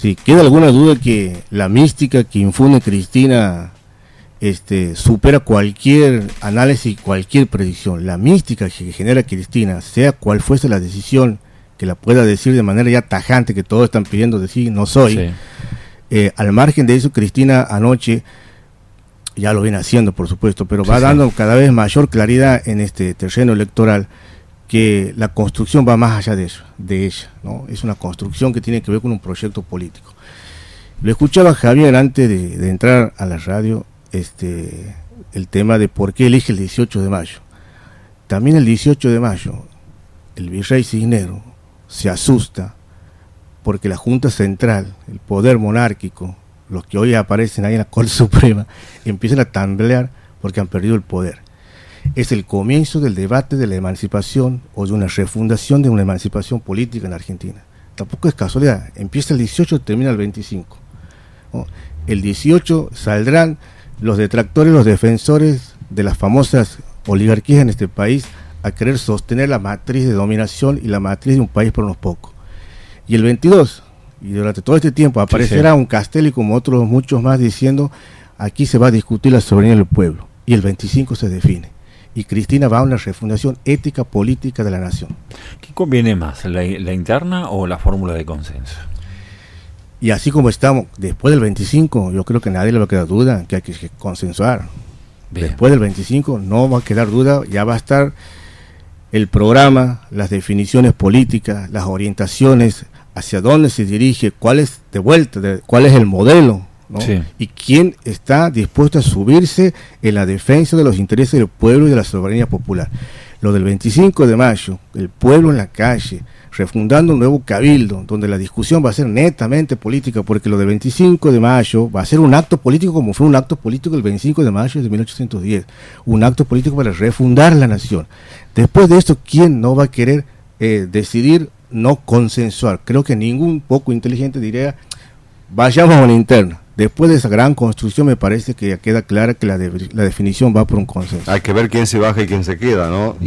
Sí, queda alguna duda que la mística que infunde Cristina este, supera cualquier análisis, cualquier predicción. La mística que genera Cristina, sea cual fuese la decisión, que la pueda decir de manera ya tajante, que todos están pidiendo decir no soy, eh, al margen de eso, Cristina anoche, ya lo viene haciendo por supuesto, pero va dando cada vez mayor claridad en este terreno electoral que la construcción va más allá de eso, de ella, ¿no? Es una construcción que tiene que ver con un proyecto político. Lo escuchaba Javier antes de, entrar a la radio, este, el tema de por qué elige el 18 de mayo. También el 18 de mayo, el virrey Cisnero se asusta porque la Junta Central, el poder monárquico, los que hoy aparecen ahí en la Corte Suprema, empiezan a tambalear porque han perdido el poder es el comienzo del debate de la emancipación o de una refundación de una emancipación política en Argentina. Tampoco es casualidad, empieza el 18, termina el 25. El 18 saldrán los detractores, los defensores de las famosas oligarquías en este país a querer sostener la matriz de dominación y la matriz de un país por unos pocos. Y el 22, y durante todo este tiempo, aparecerá un Castelli como otros muchos más diciendo aquí se va a discutir la soberanía del pueblo. Y el 25 se define y Cristina va a una refundación ética política de la nación. ¿Qué conviene más, la, interna o la fórmula de consenso? Y así como estamos, después del 25, yo creo que nadie le va a quedar duda que hay que consensuar. Después del 25 no va a quedar duda, ya va a estar el programa, las definiciones políticas, las orientaciones, hacia dónde se dirige, cuál es de vuelta, cuál es el modelo y quién está dispuesto a subirse en la defensa de los intereses del pueblo y de la soberanía popular. Lo del 25 de mayo, el pueblo en la calle, refundando un nuevo cabildo, donde la discusión va a ser netamente política, porque lo del 25 de mayo va a ser un acto político como fue un acto político el 25 de mayo de 1810, un acto político para refundar la nación. Después de esto, ¿quién no va a querer eh, decidir no consensuar? Creo que ningún poco inteligente diría, vayamos a una interna Después de esa gran construcción me parece que ya queda clara que la, la definición va por un consenso. Hay que ver quién se baja y quién se queda, ¿no?